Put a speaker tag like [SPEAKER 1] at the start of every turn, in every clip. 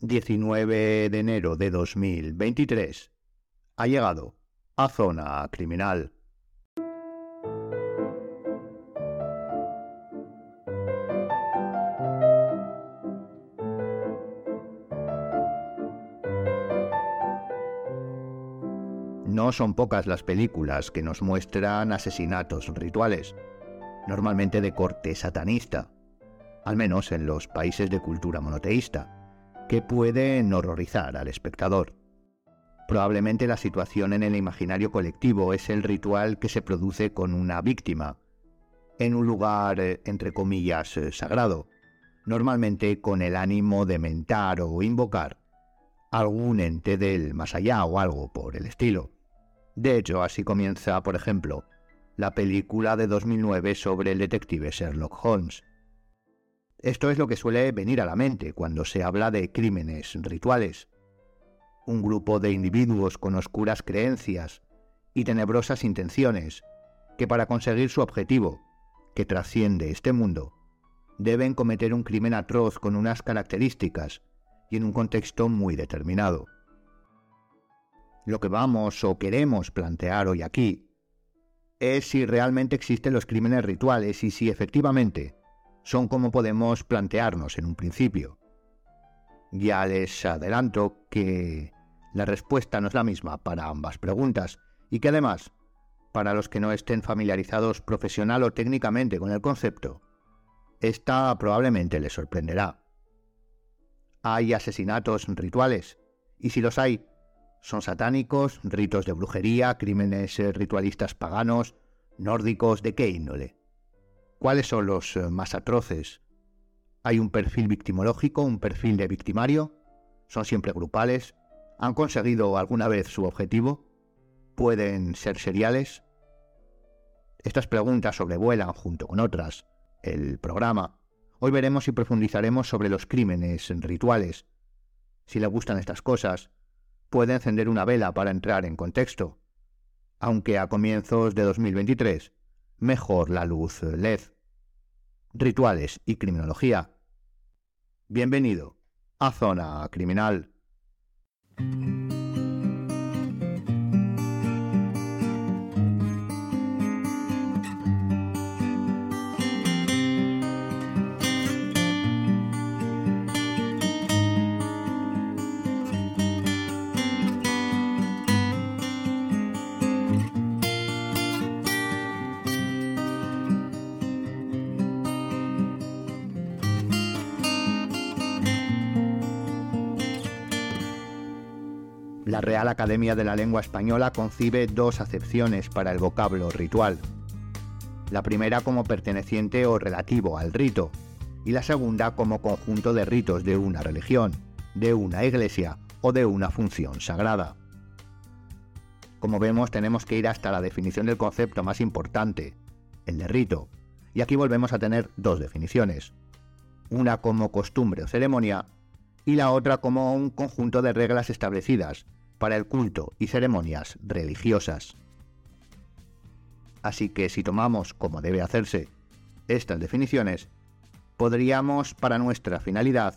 [SPEAKER 1] 19 de enero de 2023. Ha llegado a Zona Criminal. No son pocas las películas que nos muestran asesinatos rituales, normalmente de corte satanista, al menos en los países de cultura monoteísta que pueden horrorizar al espectador. Probablemente la situación en el imaginario colectivo es el ritual que se produce con una víctima, en un lugar, eh, entre comillas, eh, sagrado, normalmente con el ánimo de mentar o invocar algún ente del más allá o algo por el estilo. De hecho, así comienza, por ejemplo, la película de 2009 sobre el detective Sherlock Holmes, esto es lo que suele venir a la mente cuando se habla de crímenes rituales. Un grupo de individuos con oscuras creencias y tenebrosas intenciones que para conseguir su objetivo, que trasciende este mundo, deben cometer un crimen atroz con unas características y en un contexto muy determinado. Lo que vamos o queremos plantear hoy aquí es si realmente existen los crímenes rituales y si efectivamente son como podemos plantearnos en un principio. Ya les adelanto que la respuesta no es la misma para ambas preguntas y que además, para los que no estén familiarizados profesional o técnicamente con el concepto, esta probablemente les sorprenderá. Hay asesinatos rituales, y si los hay, son satánicos, ritos de brujería, crímenes ritualistas paganos, nórdicos, ¿de qué índole? ¿Cuáles son los eh, más atroces? ¿Hay un perfil victimológico, un perfil de victimario? ¿Son siempre grupales? ¿Han conseguido alguna vez su objetivo? ¿Pueden ser seriales? Estas preguntas sobrevuelan, junto con otras, el programa. Hoy veremos y profundizaremos sobre los crímenes rituales. Si le gustan estas cosas, puede encender una vela para entrar en contexto. Aunque a comienzos de 2023 mejor la luz LED. Rituales y criminología. Bienvenido a Zona Criminal. Real Academia de la Lengua Española concibe dos acepciones para el vocablo ritual. La primera como perteneciente o relativo al rito, y la segunda como conjunto de ritos de una religión, de una iglesia o de una función sagrada. Como vemos, tenemos que ir hasta la definición del concepto más importante, el de rito, y aquí volvemos a tener dos definiciones, una como costumbre o ceremonia y la otra como un conjunto de reglas establecidas para el culto y ceremonias religiosas. Así que si tomamos, como debe hacerse, estas definiciones, podríamos, para nuestra finalidad,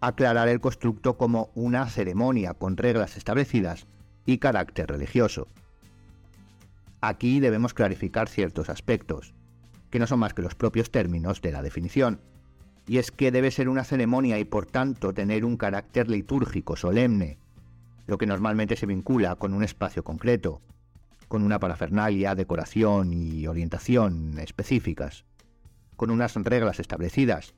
[SPEAKER 1] aclarar el constructo como una ceremonia con reglas establecidas y carácter religioso. Aquí debemos clarificar ciertos aspectos, que no son más que los propios términos de la definición, y es que debe ser una ceremonia y por tanto tener un carácter litúrgico solemne, lo que normalmente se vincula con un espacio concreto, con una parafernalia, decoración y orientación específicas, con unas reglas establecidas,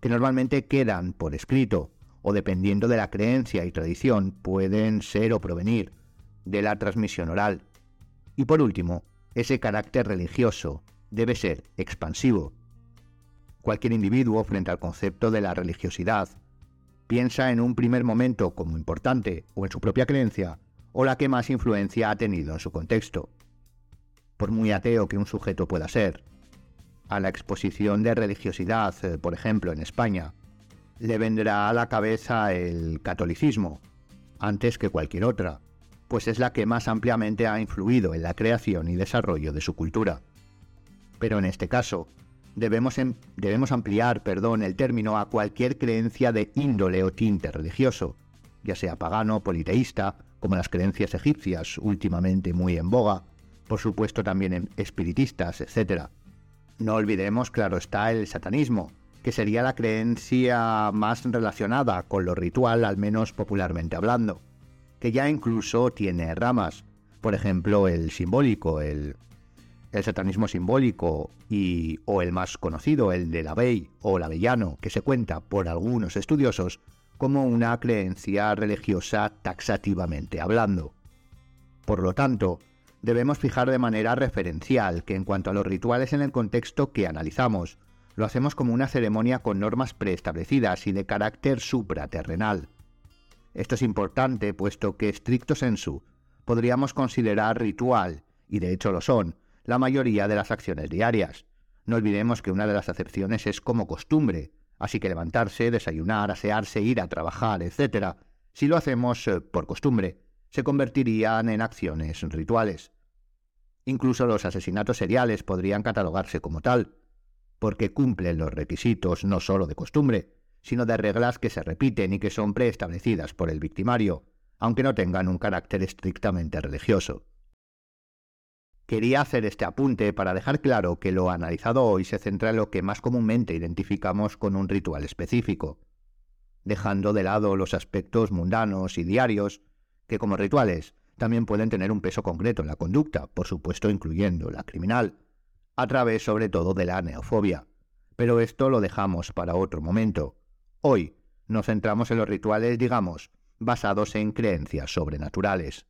[SPEAKER 1] que normalmente quedan por escrito o dependiendo de la creencia y tradición pueden ser o provenir de la transmisión oral. Y por último, ese carácter religioso debe ser expansivo. Cualquier individuo frente al concepto de la religiosidad piensa en un primer momento como importante o en su propia creencia, o la que más influencia ha tenido en su contexto. Por muy ateo que un sujeto pueda ser, a la exposición de religiosidad, eh, por ejemplo, en España, le vendrá a la cabeza el catolicismo, antes que cualquier otra, pues es la que más ampliamente ha influido en la creación y desarrollo de su cultura. Pero en este caso, debemos, em, debemos ampliar perdón, el término a cualquier creencia de índole o tinte religioso, ya sea pagano, politeísta, como las creencias egipcias, últimamente muy en boga, por supuesto también espiritistas, etc. No olvidemos, claro está, el satanismo, que sería la creencia más relacionada con lo ritual, al menos popularmente hablando, que ya incluso tiene ramas, por ejemplo el simbólico, el, el satanismo simbólico y o el más conocido, el de la Bey o la Avellano, que se cuenta por algunos estudiosos como una creencia religiosa taxativamente hablando. Por lo tanto, debemos fijar de manera referencial que en cuanto a los rituales en el contexto que analizamos, lo hacemos como una ceremonia con normas preestablecidas y de carácter supraterrenal. Esto es importante puesto que estricto sensu podríamos considerar ritual, y de hecho lo son, la mayoría de las acciones diarias. No olvidemos que una de las acepciones es como costumbre, Así que levantarse, desayunar, asearse, ir a trabajar, etc., si lo hacemos eh, por costumbre, se convertirían en acciones rituales. Incluso los asesinatos seriales podrían catalogarse como tal, porque cumplen los requisitos no solo de costumbre, sino de reglas que se repiten y que son preestablecidas por el victimario, aunque no tengan un carácter estrictamente religioso. Quería hacer este apunte para dejar claro que lo analizado hoy se centra en lo que más comúnmente identificamos con un ritual específico, dejando de lado los aspectos mundanos y diarios, que como rituales también pueden tener un peso concreto en la conducta, por supuesto incluyendo la criminal, a través sobre todo de la neofobia. Pero esto lo dejamos para otro momento. Hoy nos centramos en los rituales, digamos, basados en creencias sobrenaturales.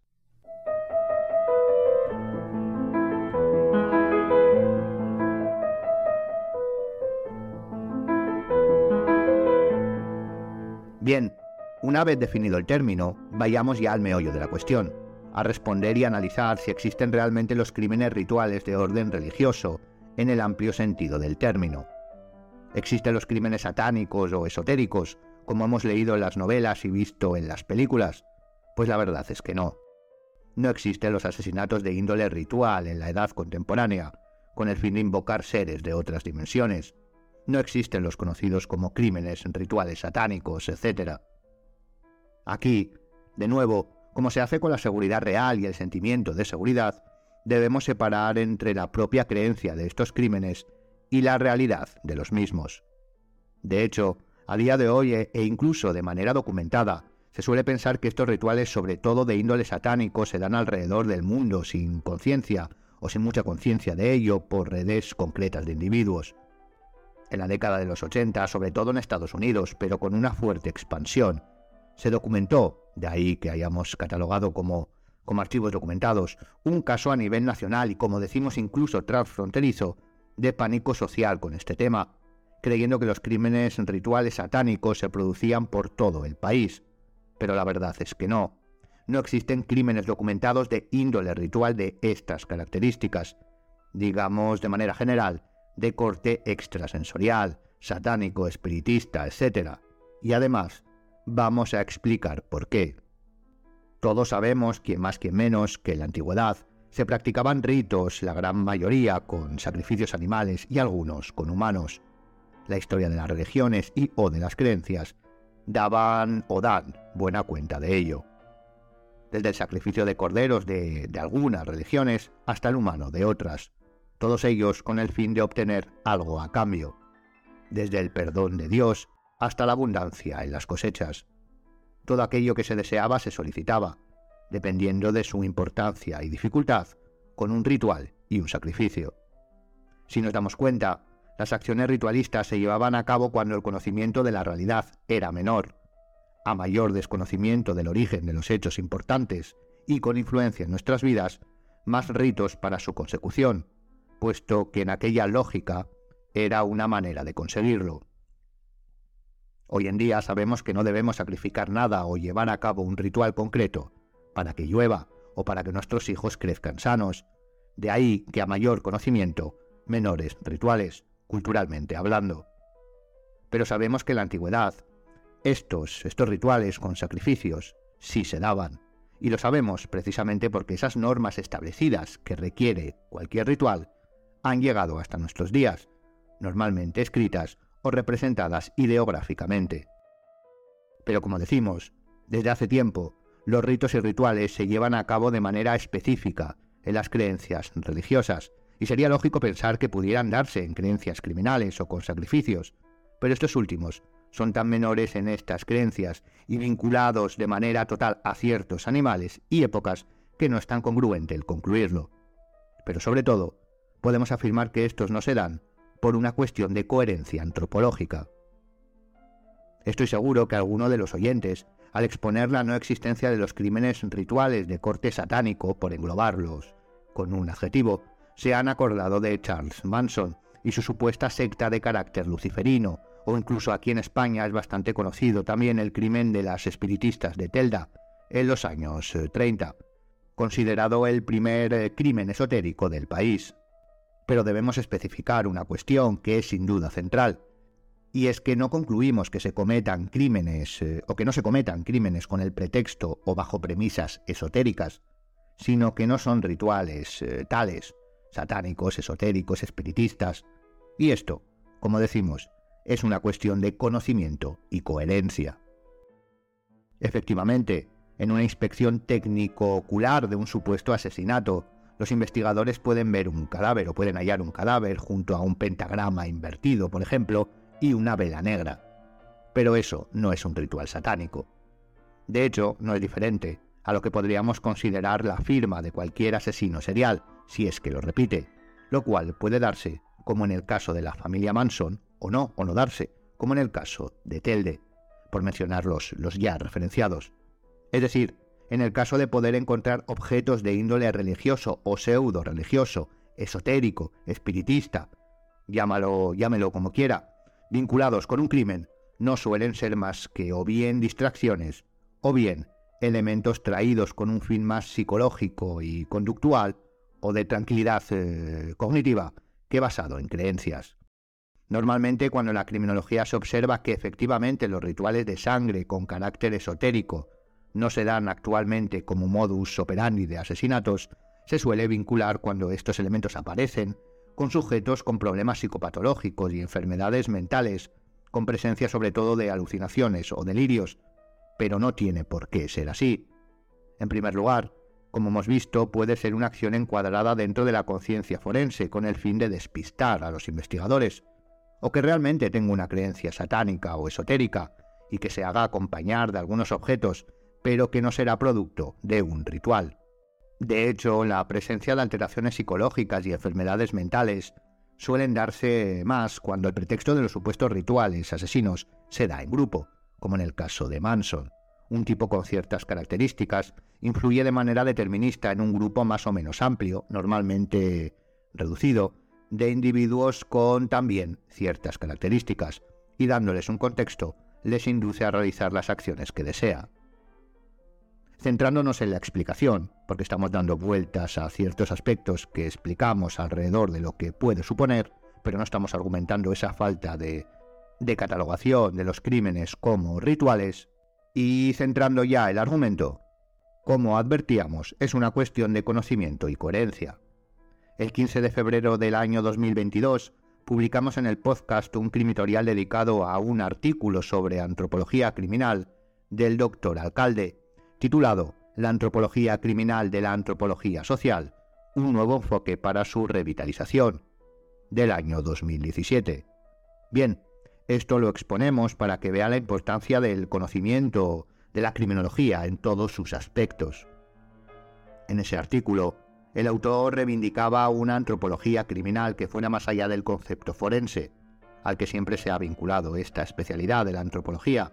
[SPEAKER 1] Bien, una vez definido el término, vayamos ya al meollo de la cuestión, a responder y analizar si existen realmente los crímenes rituales de orden religioso en el amplio sentido del término. ¿Existen los crímenes satánicos o esotéricos, como hemos leído en las novelas y visto en las películas? Pues la verdad es que no. No existen los asesinatos de índole ritual en la edad contemporánea, con el fin de invocar seres de otras dimensiones, no existen los conocidos como crímenes, rituales satánicos, etc. Aquí, de nuevo, como se hace con la seguridad real y el sentimiento de seguridad, debemos separar entre la propia creencia de estos crímenes y la realidad de los mismos. De hecho, a día de hoy e incluso de manera documentada, se suele pensar que estos rituales, sobre todo de índole satánico, se dan alrededor del mundo sin conciencia o sin mucha conciencia de ello por redes concretas de individuos en la década de los 80, sobre todo en Estados Unidos, pero con una fuerte expansión. Se documentó, de ahí que hayamos catalogado como, como archivos documentados, un caso a nivel nacional y, como decimos, incluso transfronterizo, de pánico social con este tema, creyendo que los crímenes rituales satánicos se producían por todo el país. Pero la verdad es que no. No existen crímenes documentados de índole ritual de estas características. Digamos de manera general, de corte extrasensorial, satánico, espiritista, etc. Y además, vamos a explicar por qué. Todos sabemos, quien más quien menos, que en la antigüedad se practicaban ritos, la gran mayoría con sacrificios animales y algunos con humanos. La historia de las religiones y o de las creencias daban o dan buena cuenta de ello. Desde el sacrificio de corderos de, de algunas religiones hasta el humano de otras todos ellos con el fin de obtener algo a cambio, desde el perdón de Dios hasta la abundancia en las cosechas. Todo aquello que se deseaba se solicitaba, dependiendo de su importancia y dificultad, con un ritual y un sacrificio. Si nos damos cuenta, las acciones ritualistas se llevaban a cabo cuando el conocimiento de la realidad era menor. A mayor desconocimiento del origen de los hechos importantes y con influencia en nuestras vidas, más ritos para su consecución, puesto que en aquella lógica era una manera de conseguirlo. Hoy en día sabemos que no debemos sacrificar nada o llevar a cabo un ritual concreto para que llueva o para que nuestros hijos crezcan sanos. De ahí que a mayor conocimiento, menores rituales, culturalmente hablando. Pero sabemos que en la antigüedad, estos, estos rituales con sacrificios, sí se daban. Y lo sabemos precisamente porque esas normas establecidas que requiere cualquier ritual han llegado hasta nuestros días, normalmente escritas o representadas ideográficamente. Pero como decimos, desde hace tiempo, los ritos y rituales se llevan a cabo de manera específica en las creencias religiosas, y sería lógico pensar que pudieran darse en creencias criminales o con sacrificios, pero estos últimos son tan menores en estas creencias y vinculados de manera total a ciertos animales y épocas que no es tan congruente el concluirlo. Pero sobre todo, podemos afirmar que estos no se dan por una cuestión de coherencia antropológica. Estoy seguro que alguno de los oyentes al exponer la no existencia de los crímenes rituales de corte satánico, por englobarlos con un adjetivo, se han acordado de Charles Manson y su supuesta secta de carácter luciferino, o incluso aquí en España es bastante conocido también el crimen de las espiritistas de Telda en los años 30, eh, considerado el primer eh, crimen esotérico del país. Pero debemos especificar una cuestión que es sin duda central, y es que no concluimos que se cometan crímenes eh, o que no se cometan crímenes con el pretexto o bajo premisas esotéricas, sino que no son rituales eh, tales, satánicos, esotéricos, espiritistas. Y esto, como decimos, es una cuestión de conocimiento y coherencia. Efectivamente, en una inspección técnico-ocular de un supuesto asesinato, los investigadores pueden ver un cadáver o pueden hallar un cadáver junto a un pentagrama invertido, por ejemplo, y una vela negra. Pero eso no es un ritual satánico. De hecho, no es diferente a lo que podríamos considerar la firma de cualquier asesino serial, si es que lo repite, lo cual puede darse, como en el caso de la familia Manson, o no, o no darse, como en el caso de Telde, por mencionar los, los ya referenciados. Es decir, en el caso de poder encontrar objetos de índole religioso o pseudo religioso, esotérico, espiritista, llámalo, llámelo como quiera, vinculados con un crimen no suelen ser más que o bien distracciones o bien elementos traídos con un fin más psicológico y conductual o de tranquilidad eh, cognitiva que basado en creencias. Normalmente cuando la criminología se observa que efectivamente los rituales de sangre con carácter esotérico no se dan actualmente como modus operandi de asesinatos, se suele vincular cuando estos elementos aparecen con sujetos con problemas psicopatológicos y enfermedades mentales, con presencia sobre todo de alucinaciones o delirios, pero no tiene por qué ser así. En primer lugar, como hemos visto, puede ser una acción encuadrada dentro de la conciencia forense con el fin de despistar a los investigadores, o que realmente tenga una creencia satánica o esotérica y que se haga acompañar de algunos objetos, pero que no será producto de un ritual. De hecho, la presencia de alteraciones psicológicas y enfermedades mentales suelen darse más cuando el pretexto de los supuestos rituales asesinos se da en grupo, como en el caso de Manson. Un tipo con ciertas características influye de manera determinista en un grupo más o menos amplio, normalmente reducido, de individuos con también ciertas características, y dándoles un contexto, les induce a realizar las acciones que desea centrándonos en la explicación, porque estamos dando vueltas a ciertos aspectos que explicamos alrededor de lo que puede suponer, pero no estamos argumentando esa falta de, de catalogación de los crímenes como rituales, y centrando ya el argumento, como advertíamos, es una cuestión de conocimiento y coherencia. El 15 de febrero del año 2022 publicamos en el podcast un crimitorial dedicado a un artículo sobre antropología criminal del doctor alcalde titulado La antropología criminal de la antropología social, un nuevo enfoque para su revitalización, del año 2017. Bien, esto lo exponemos para que vea la importancia del conocimiento de la criminología en todos sus aspectos. En ese artículo, el autor reivindicaba una antropología criminal que fuera más allá del concepto forense, al que siempre se ha vinculado esta especialidad de la antropología,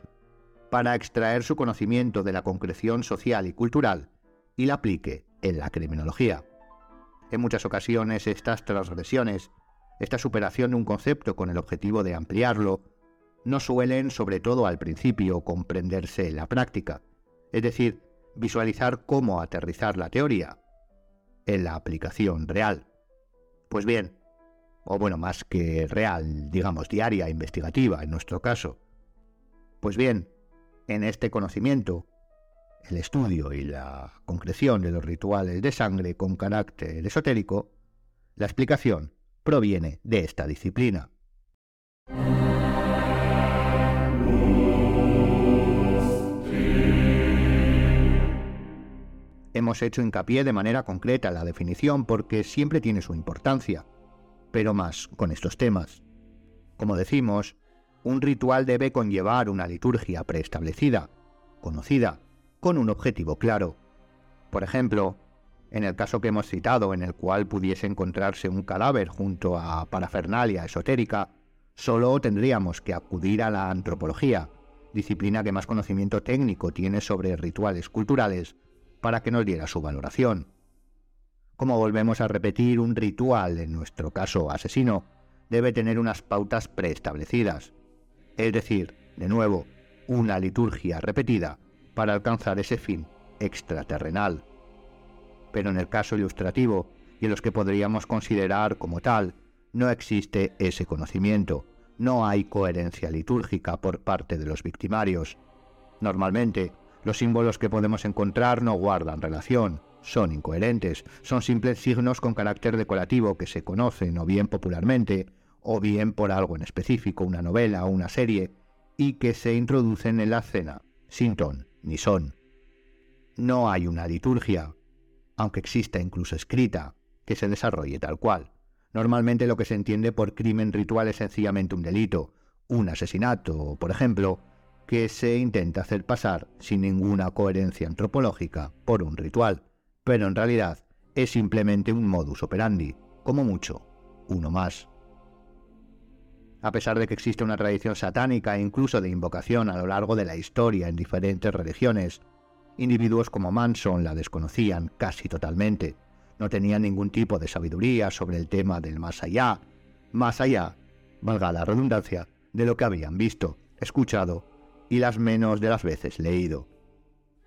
[SPEAKER 1] para extraer su conocimiento de la concreción social y cultural y la aplique en la criminología. En muchas ocasiones estas transgresiones, esta superación de un concepto con el objetivo de ampliarlo, no suelen, sobre todo al principio, comprenderse en la práctica, es decir, visualizar cómo aterrizar la teoría en la aplicación real. Pues bien, o bueno, más que real, digamos diaria, investigativa en nuestro caso. Pues bien, en este conocimiento, el estudio y la concreción de los rituales de sangre con carácter esotérico, la explicación proviene de esta disciplina. Hemos hecho hincapié de manera concreta la definición porque siempre tiene su importancia, pero más con estos temas. Como decimos, un ritual debe conllevar una liturgia preestablecida, conocida, con un objetivo claro. Por ejemplo, en el caso que hemos citado, en el cual pudiese encontrarse un cadáver junto a parafernalia esotérica, solo tendríamos que acudir a la antropología, disciplina que más conocimiento técnico tiene sobre rituales culturales, para que nos diera su valoración. Como volvemos a repetir, un ritual, en nuestro caso asesino, debe tener unas pautas preestablecidas, es decir, de nuevo, una liturgia repetida para alcanzar ese fin extraterrenal pero en el caso ilustrativo y en los que podríamos considerar como tal, no existe ese conocimiento, no hay coherencia litúrgica por parte de los victimarios. Normalmente, los símbolos que podemos encontrar no guardan relación, son incoherentes, son simples signos con carácter decorativo que se conocen o bien popularmente, o bien por algo en específico, una novela o una serie, y que se introducen en la escena, sin ton ni son. No hay una liturgia, aunque exista incluso escrita, que se desarrolle tal cual. Normalmente lo que se entiende por crimen ritual es sencillamente un delito, un asesinato, por ejemplo, que se intenta hacer pasar sin ninguna coherencia antropológica por un ritual, pero en realidad es simplemente un modus operandi, como mucho, uno más. A pesar de que existe una tradición satánica e incluso de invocación a lo largo de la historia en diferentes religiones, Individuos como Manson la desconocían casi totalmente. No tenían ningún tipo de sabiduría sobre el tema del más allá, más allá, valga la redundancia, de lo que habían visto, escuchado y las menos de las veces leído.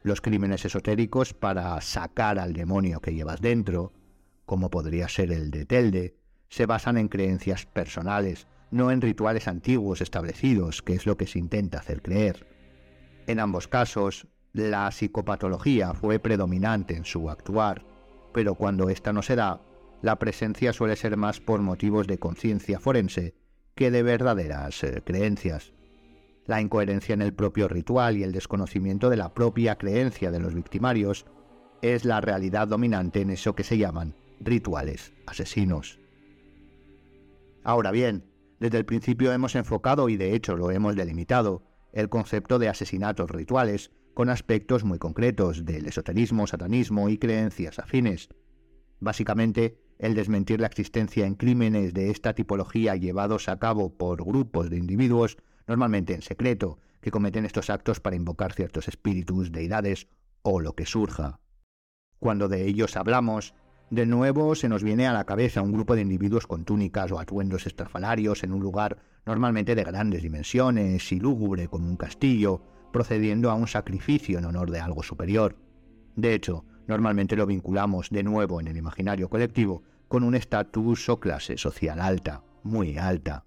[SPEAKER 1] Los crímenes esotéricos para sacar al demonio que llevas dentro, como podría ser el de Telde, se basan en creencias personales, no en rituales antiguos establecidos, que es lo que se intenta hacer creer. En ambos casos, la psicopatología fue predominante en su actuar, pero cuando ésta no se da, la presencia suele ser más por motivos de conciencia forense que de verdaderas eh, creencias. La incoherencia en el propio ritual y el desconocimiento de la propia creencia de los victimarios es la realidad dominante en eso que se llaman rituales asesinos. Ahora bien, desde el principio hemos enfocado y de hecho lo hemos delimitado el concepto de asesinatos rituales con aspectos muy concretos del esoterismo, satanismo y creencias afines. Básicamente, el desmentir la existencia en crímenes de esta tipología llevados a cabo por grupos de individuos, normalmente en secreto, que cometen estos actos para invocar ciertos espíritus, deidades o lo que surja. Cuando de ellos hablamos, de nuevo se nos viene a la cabeza un grupo de individuos con túnicas o atuendos estrafalarios en un lugar normalmente de grandes dimensiones y lúgubre como un castillo, procediendo a un sacrificio en honor de algo superior. De hecho, normalmente lo vinculamos de nuevo en el imaginario colectivo con un estatus o clase social alta, muy alta.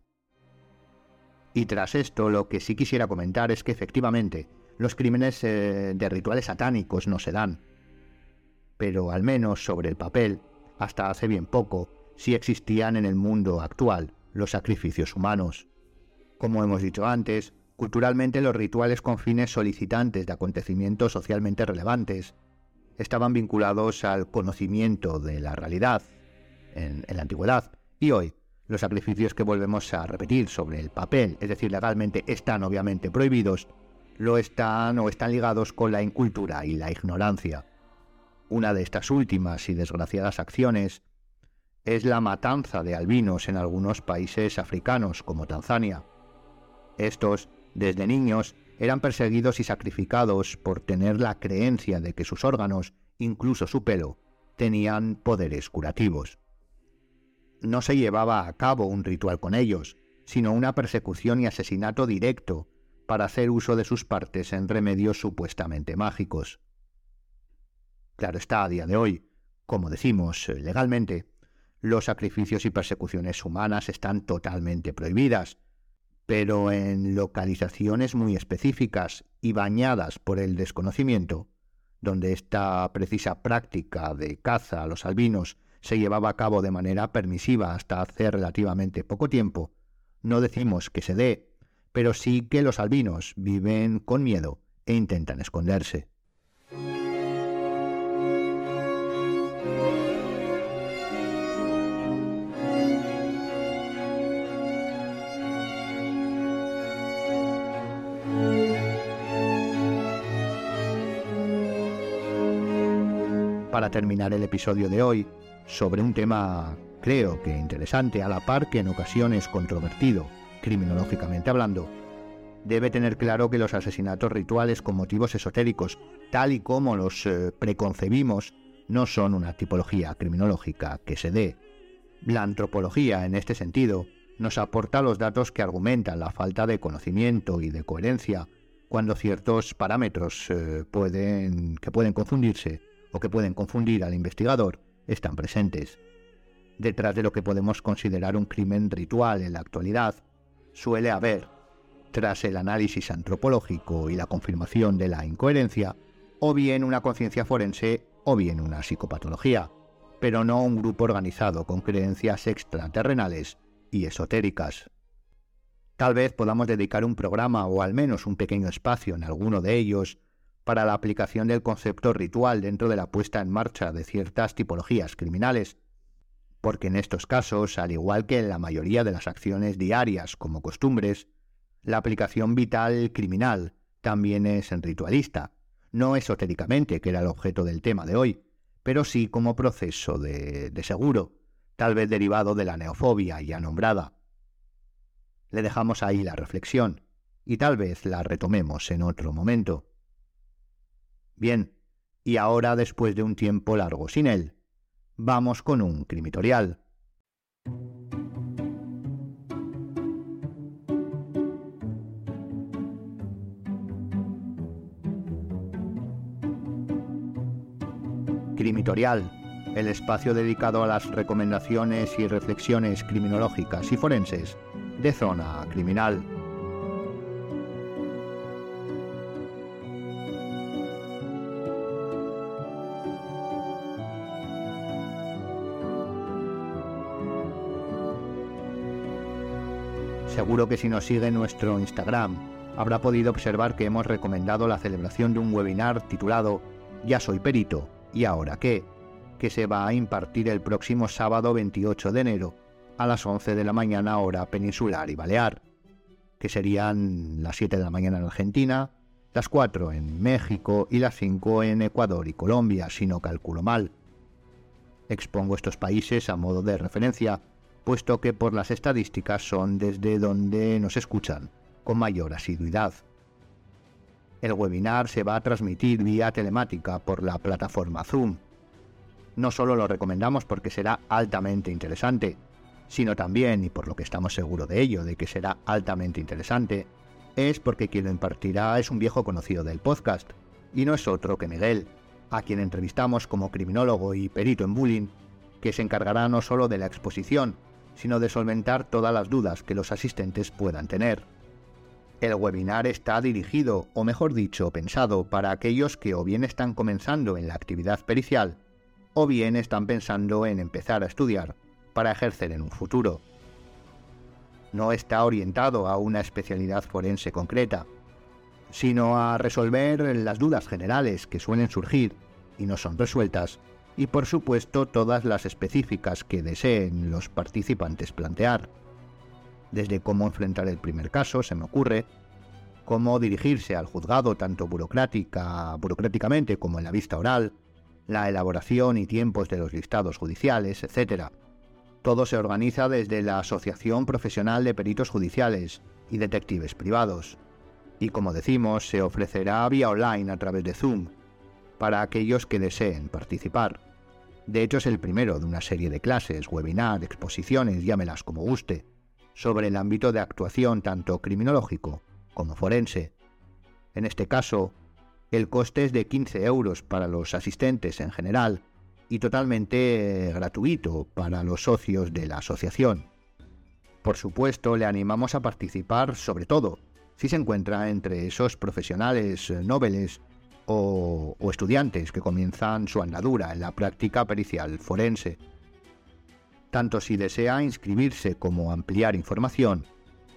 [SPEAKER 1] Y tras esto, lo que sí quisiera comentar es que efectivamente los crímenes eh, de rituales satánicos no se dan. Pero al menos sobre el papel, hasta hace bien poco, sí existían en el mundo actual los sacrificios humanos. Como hemos dicho antes, Culturalmente los rituales con fines solicitantes de acontecimientos socialmente relevantes estaban vinculados al conocimiento de la realidad en, la antigüedad y hoy los sacrificios que volvemos a repetir sobre el papel, es decir, legalmente están obviamente prohibidos, lo están o están ligados con la incultura y la ignorancia. Una de estas últimas y desgraciadas acciones es la matanza de albinos en algunos países africanos como Tanzania. Estos desde niños eran perseguidos y sacrificados por tener la creencia de que sus órganos, incluso su pelo, tenían poderes curativos. No se llevaba a cabo un ritual con ellos, sino una persecución y asesinato directo para hacer uso de sus partes en remedios supuestamente mágicos. Claro está, a día de hoy, como decimos legalmente, los sacrificios y persecuciones humanas están totalmente prohibidas, pero en localizaciones muy específicas y bañadas por el desconocimiento, donde esta precisa práctica de caza a los albinos se llevaba a cabo de manera permisiva hasta hace relativamente poco tiempo, no decimos que se dé, pero sí que los albinos viven con miedo e intentan esconderse. Para terminar el episodio de hoy sobre un tema creo que interesante a la par que en ocasiones controvertido, criminológicamente hablando, debe tener claro que los asesinatos rituales con motivos esotéricos, tal y como los eh, preconcebimos, no son una tipología criminológica que se dé. La antropología, en este sentido, nos aporta los datos que argumentan la falta de conocimiento y de coherencia cuando ciertos parámetros eh, pueden, que pueden confundirse o que pueden confundir al investigador están presentes. Detrás de lo que podemos considerar un crimen ritual en la actualidad, suele haber, tras el análisis antropológico y la confirmación de la incoherencia, o bien una conciencia forense o bien una psicopatología, pero no un grupo organizado con creencias extraterrenales y esotéricas. Tal vez podamos dedicar un programa o al menos un pequeño espacio en alguno de ellos para la aplicación del concepto ritual dentro de la puesta en marcha de ciertas tipologías criminales, porque en estos casos, al igual que en la mayoría de las acciones diarias como costumbres, la aplicación vital criminal también es ritualista, no esotéricamente, que era el objeto del tema de hoy, pero sí como proceso de, de seguro, tal vez derivado de la neofobia ya nombrada. Le dejamos ahí la reflexión y tal vez la retomemos en otro momento. Bien, y ahora después de un tiempo largo sin él, vamos con un crimitorial. Crimitorial, el espacio dedicado a las recomendaciones y reflexiones criminológicas y forenses de zona criminal. Seguro que si nos sigue en nuestro Instagram habrá podido observar que hemos recomendado la celebración de un webinar titulado Ya soy perito, ¿y ahora qué? que se va a impartir el próximo sábado 28 de enero a las 11 de la mañana hora peninsular y balear, que serían las 7 de la mañana en Argentina, las 4 en México y las 5 en Ecuador y Colombia, si no calculo mal. Expongo estos países a modo de referencia, puesto que por las estadísticas son desde donde nos escuchan con mayor asiduidad. El webinar se va a transmitir vía telemática por la plataforma Zoom. No solo lo recomendamos porque será altamente interesante, sino también, y por lo que estamos seguros de ello, de que será altamente interesante, es porque quien lo impartirá es un viejo conocido del podcast, y no es otro que Miguel, a quien entrevistamos como criminólogo y perito en bullying, que se encargará no solo de la exposición, sino de solventar todas las dudas que los asistentes puedan tener. El webinar está dirigido, o mejor dicho, pensado para aquellos que o bien están comenzando en la actividad pericial, o bien están pensando en empezar a estudiar para ejercer en un futuro. No está orientado a una especialidad forense concreta, sino a resolver las dudas generales que suelen surgir y no son resueltas, y por supuesto todas las específicas que deseen los participantes plantear. Desde cómo enfrentar el primer caso, se me ocurre, cómo dirigirse al juzgado tanto burocrática, burocráticamente como en la vista oral, la elaboración y tiempos de los listados judiciales, etc. Todo se organiza desde la Asociación Profesional de Peritos Judiciales y Detectives Privados. Y como decimos, se ofrecerá vía online a través de Zoom para aquellos que deseen participar. De hecho, es el primero de una serie de clases, webinar, exposiciones, llámelas como guste, sobre el ámbito de actuación tanto criminológico como forense. En este caso, el coste es de 15 euros para los asistentes en general y totalmente gratuito para los socios de la asociación. Por supuesto, le animamos a participar sobre todo si se encuentra entre esos profesionales eh, nobles o, estudiantes que comienzan su andadura en la práctica pericial forense. Tanto si desea inscribirse como ampliar información,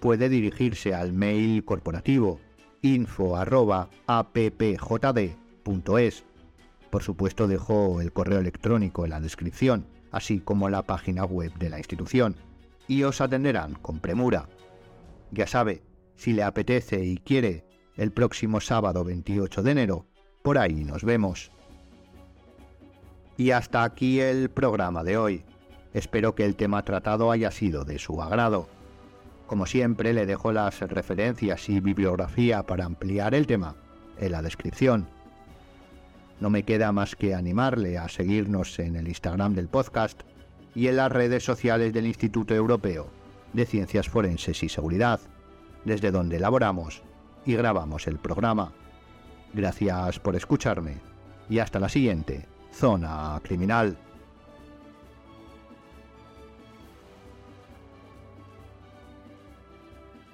[SPEAKER 1] puede dirigirse al mail corporativo info.appjd.es por supuesto dejo el correo electrónico en la descripción, así como la página web de la institución, y os atenderán con premura. Ya sabe, si le apetece y quiere, el próximo sábado 28 de enero, por ahí nos vemos. Y hasta aquí el programa de hoy. Espero que el tema tratado haya sido de su agrado. Como siempre, le dejo las referencias y bibliografía para ampliar el tema en la descripción. No me queda más que animarle a seguirnos en el Instagram del podcast y en las redes sociales del Instituto Europeo de Ciencias Forenses y Seguridad, desde donde elaboramos y grabamos el programa. Gracias por escucharme y hasta la siguiente Zona Criminal.